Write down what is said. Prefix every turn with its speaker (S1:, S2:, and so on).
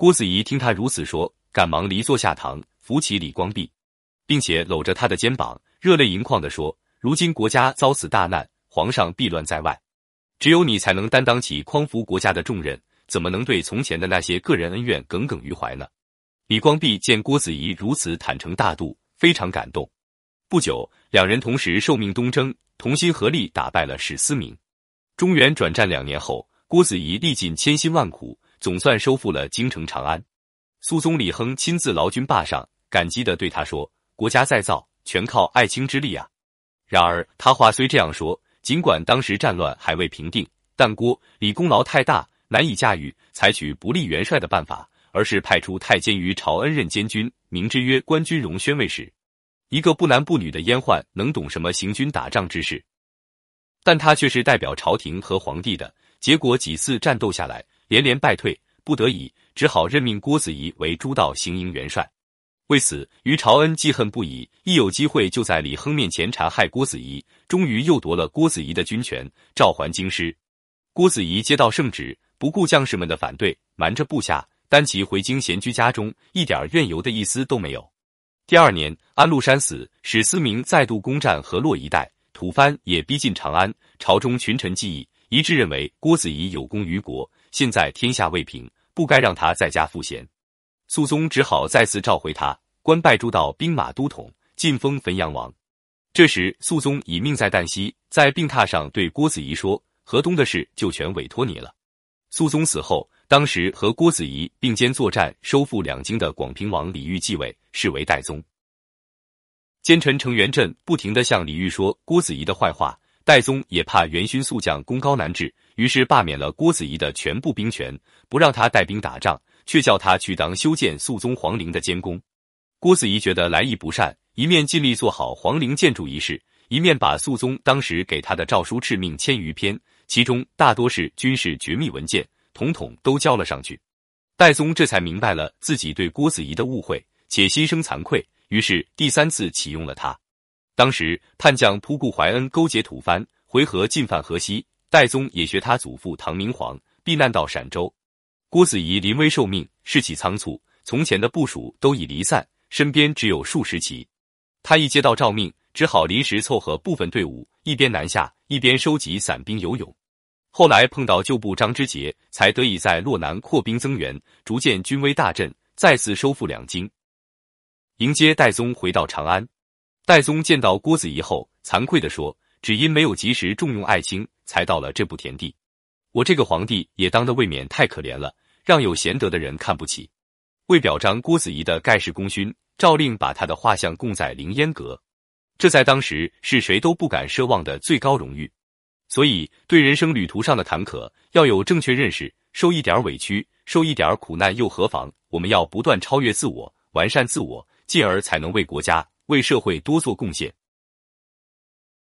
S1: 郭子仪听他如此说，赶忙离座下堂，扶起李光弼，并且搂着他的肩膀，热泪盈眶地说：“如今国家遭此大难，皇上避乱在外，只有你才能担当起匡扶国家的重任，怎么能对从前的那些个人恩怨耿耿于怀呢？”李光弼见郭子仪如此坦诚大度，非常感动。不久，两人同时受命东征，同心合力打败了史思明。中原转战两年后，郭子仪历尽千辛万苦。总算收复了京城长安，肃宗李亨亲自劳军坝上，感激地对他说：“国家再造，全靠爱卿之力啊！”然而他话虽这样说，尽管当时战乱还未平定，但郭李功劳太大，难以驾驭，采取不利元帅的办法，而是派出太监于朝恩任监军，名之曰关军荣宣慰使。一个不男不女的阉宦，能懂什么行军打仗之事？但他却是代表朝廷和皇帝的，结果几次战斗下来。连连败退，不得已只好任命郭子仪为诸道行营元帅。为此，于朝恩记恨不已，一有机会就在李亨面前残害郭子仪，终于又夺了郭子仪的军权，召还京师。郭子仪接到圣旨，不顾将士们的反对，瞒着部下，单骑回京闲居家中，一点怨尤的意思都没有。第二年，安禄山死，史思明再度攻占河洛一带，吐蕃也逼近长安，朝中群臣记忆一致认为郭子仪有功于国。现在天下未平，不该让他在家赋闲。肃宗只好再次召回他，官拜诸道兵马都统，晋封汾阳王。这时，肃宗已命在旦夕，在病榻上对郭子仪说：“河东的事就全委托你了。”肃宗死后，当时和郭子仪并肩作战、收复两京的广平王李煜继位，是为代宗。奸臣程元振不停地向李煜说郭子仪的坏话。戴宗也怕元勋宿将功高难治，于是罢免了郭子仪的全部兵权，不让他带兵打仗，却叫他去当修建肃宗皇陵的监工。郭子仪觉得来意不善，一面尽力做好皇陵建筑仪式，一面把肃宗当时给他的诏书敕命千余篇，其中大多是军事绝密文件，统统都交了上去。戴宗这才明白了自己对郭子仪的误会，且心生惭愧，于是第三次启用了他。当时叛将仆固怀恩勾结吐蕃，回纥进犯河西，戴宗也学他祖父唐明皇避难到陕州。郭子仪临危受命，士气仓促，从前的部署都已离散，身边只有数十骑。他一接到诏命，只好临时凑合部分队伍，一边南下，一边收集散兵游勇。后来碰到旧部张之杰，才得以在洛南扩兵增援，逐渐军威大振，再次收复两京，迎接戴宗回到长安。戴宗见到郭子仪后，惭愧地说：“只因没有及时重用爱卿，才到了这步田地。我这个皇帝也当得未免太可怜了，让有贤德的人看不起。”为表彰郭子仪的盖世功勋，诏令把他的画像供在凌烟阁，这在当时是谁都不敢奢望的最高荣誉。所以，对人生旅途上的坎坷要有正确认识，受一点委屈，受一点苦难又何妨？我们要不断超越自我，完善自我，进而才能为国家。为社会多做贡献。